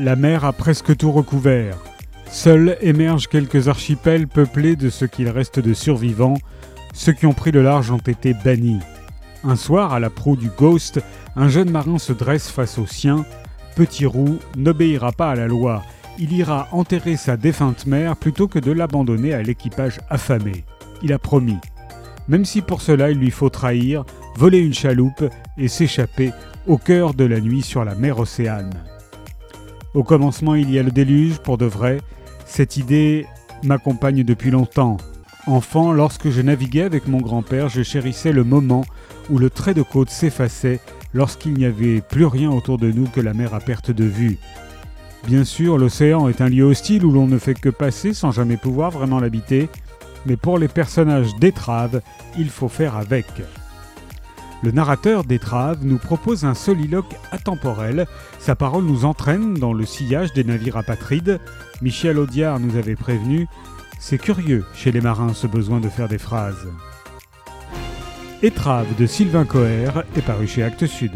La mer a presque tout recouvert. Seuls émergent quelques archipels peuplés de ce qu'il reste de survivants. Ceux qui ont pris le large ont été bannis. Un soir, à la proue du Ghost, un jeune marin se dresse face aux siens. Petit Roux n'obéira pas à la loi. Il ira enterrer sa défunte mère plutôt que de l'abandonner à l'équipage affamé. Il a promis. Même si pour cela il lui faut trahir, voler une chaloupe et s'échapper au cœur de la nuit sur la mer Océane. Au commencement, il y a le déluge, pour de vrai. Cette idée m'accompagne depuis longtemps. Enfant, lorsque je naviguais avec mon grand-père, je chérissais le moment où le trait de côte s'effaçait lorsqu'il n'y avait plus rien autour de nous que la mer à perte de vue. Bien sûr, l'océan est un lieu hostile où l'on ne fait que passer sans jamais pouvoir vraiment l'habiter, mais pour les personnages d'étrave, il faut faire avec. Le narrateur d'Étrave nous propose un soliloque atemporel. Sa parole nous entraîne dans le sillage des navires apatrides. Michel Audiard nous avait prévenu c'est curieux chez les marins ce besoin de faire des phrases. Étrave de Sylvain Coher est paru chez Actes Sud.